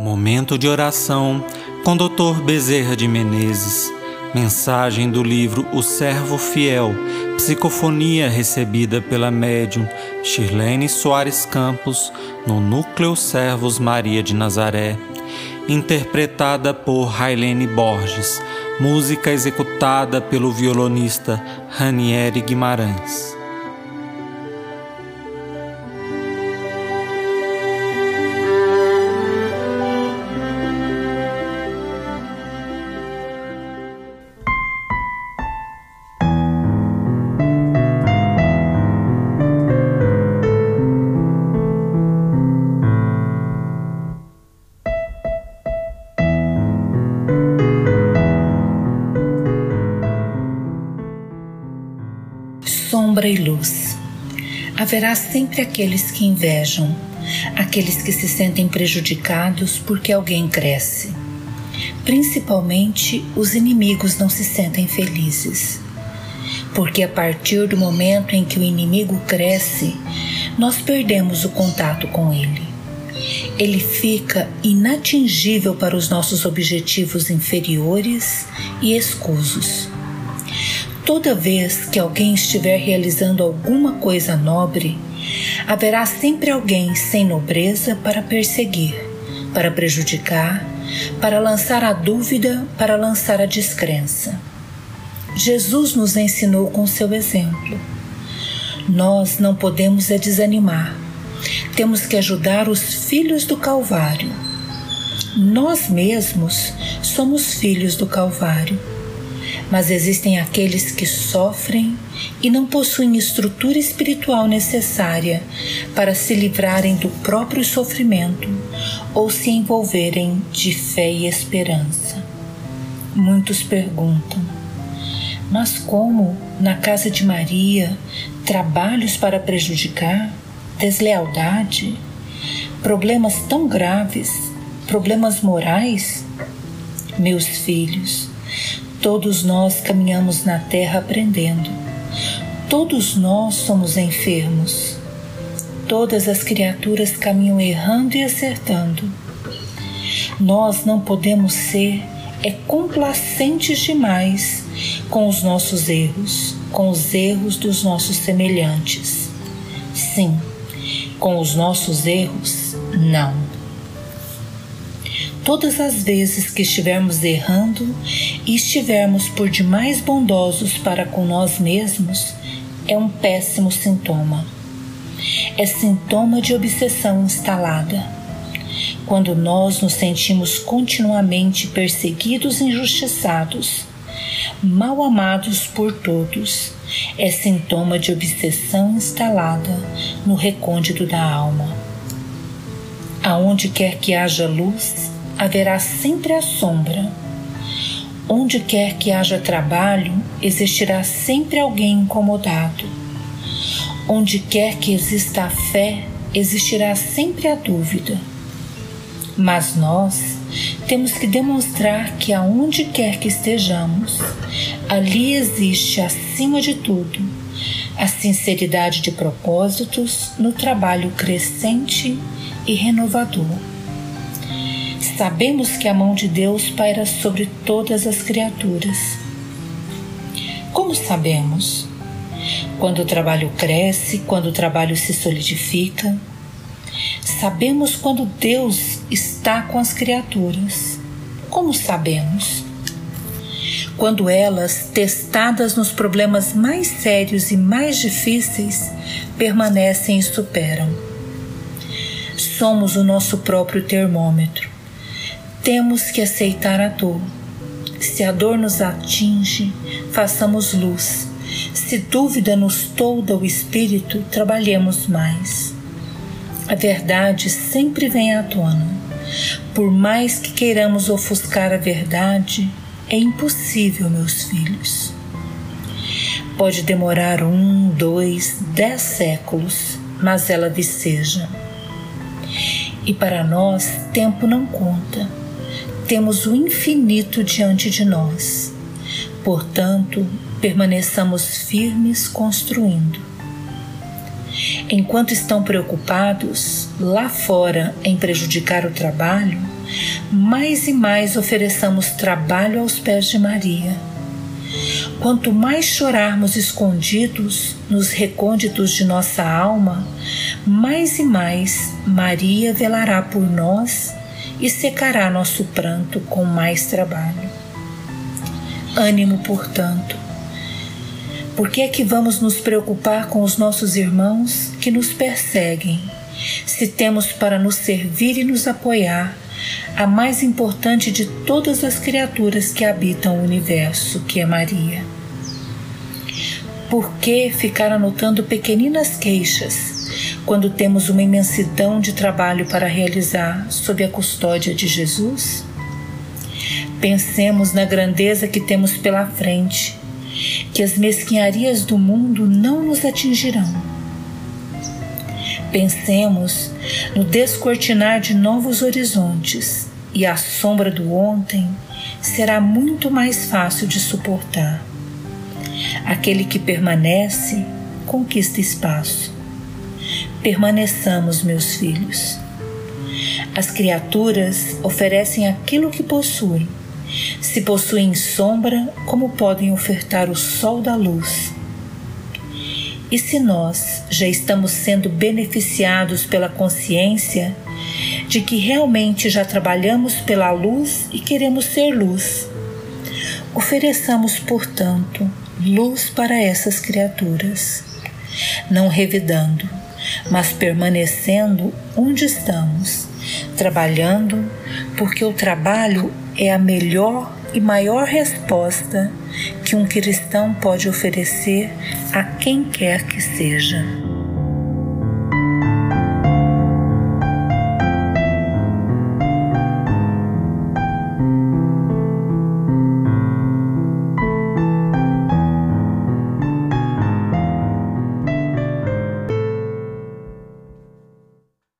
Momento de oração com Dr. Bezerra de Menezes. Mensagem do livro O Servo Fiel. Psicofonia recebida pela médium Shirlene Soares Campos no Núcleo Servos Maria de Nazaré. Interpretada por Railene Borges. Música executada pelo violonista Ranieri Guimarães. Sombra e luz. Haverá sempre aqueles que invejam, aqueles que se sentem prejudicados porque alguém cresce. Principalmente os inimigos não se sentem felizes. Porque a partir do momento em que o inimigo cresce, nós perdemos o contato com ele. Ele fica inatingível para os nossos objetivos inferiores e escusos. Toda vez que alguém estiver realizando alguma coisa nobre, haverá sempre alguém sem nobreza para perseguir, para prejudicar, para lançar a dúvida, para lançar a descrença. Jesus nos ensinou com seu exemplo. Nós não podemos é desanimar. Temos que ajudar os filhos do Calvário. Nós mesmos somos filhos do Calvário mas existem aqueles que sofrem e não possuem estrutura espiritual necessária para se livrarem do próprio sofrimento ou se envolverem de fé e esperança. Muitos perguntam: mas como, na casa de Maria, trabalhos para prejudicar, deslealdade, problemas tão graves, problemas morais? Meus filhos, Todos nós caminhamos na terra aprendendo. Todos nós somos enfermos. Todas as criaturas caminham errando e acertando. Nós não podemos ser é complacentes demais com os nossos erros, com os erros dos nossos semelhantes. Sim, com os nossos erros, não. Todas as vezes que estivermos errando e estivermos por demais bondosos para com nós mesmos, é um péssimo sintoma. É sintoma de obsessão instalada. Quando nós nos sentimos continuamente perseguidos e injustiçados, mal amados por todos, é sintoma de obsessão instalada no recôndito da alma. Aonde quer que haja luz, haverá sempre a sombra. Onde quer que haja trabalho, existirá sempre alguém incomodado. Onde quer que exista a fé, existirá sempre a dúvida. Mas nós temos que demonstrar que aonde quer que estejamos, ali existe, acima de tudo, a sinceridade de propósitos no trabalho crescente e renovador. Sabemos que a mão de Deus paira sobre todas as criaturas. Como sabemos? Quando o trabalho cresce, quando o trabalho se solidifica. Sabemos quando Deus está com as criaturas. Como sabemos? Quando elas, testadas nos problemas mais sérios e mais difíceis, permanecem e superam. Somos o nosso próprio termômetro temos que aceitar a dor. Se a dor nos atinge, façamos luz. Se dúvida nos tolda o espírito, trabalhemos mais. A verdade sempre vem à tona. Por mais que queiramos ofuscar a verdade, é impossível, meus filhos. Pode demorar um, dois, dez séculos, mas ela viceja. E para nós, tempo não conta temos o infinito diante de nós. Portanto, permaneçamos firmes construindo. enquanto estão preocupados lá fora em prejudicar o trabalho, mais e mais ofereçamos trabalho aos pés de Maria. Quanto mais chorarmos escondidos nos recônditos de nossa alma, mais e mais Maria velará por nós e secará nosso pranto com mais trabalho. Ânimo, portanto, por que é que vamos nos preocupar com os nossos irmãos que nos perseguem, se temos para nos servir e nos apoiar a mais importante de todas as criaturas que habitam o universo, que é Maria? Por que ficar anotando pequeninas queixas quando temos uma imensidão de trabalho para realizar sob a custódia de Jesus? Pensemos na grandeza que temos pela frente que as mesquinharias do mundo não nos atingirão. Pensemos no descortinar de novos horizontes e a sombra do ontem será muito mais fácil de suportar. Aquele que permanece conquista espaço. Permaneçamos, meus filhos. As criaturas oferecem aquilo que possuem se possuem sombra, como podem ofertar o sol da luz? E se nós já estamos sendo beneficiados pela consciência de que realmente já trabalhamos pela luz e queremos ser luz, ofereçamos, portanto, luz para essas criaturas, não revidando, mas permanecendo onde estamos, trabalhando, porque o trabalho é a melhor e maior resposta que um cristão pode oferecer a quem quer que seja.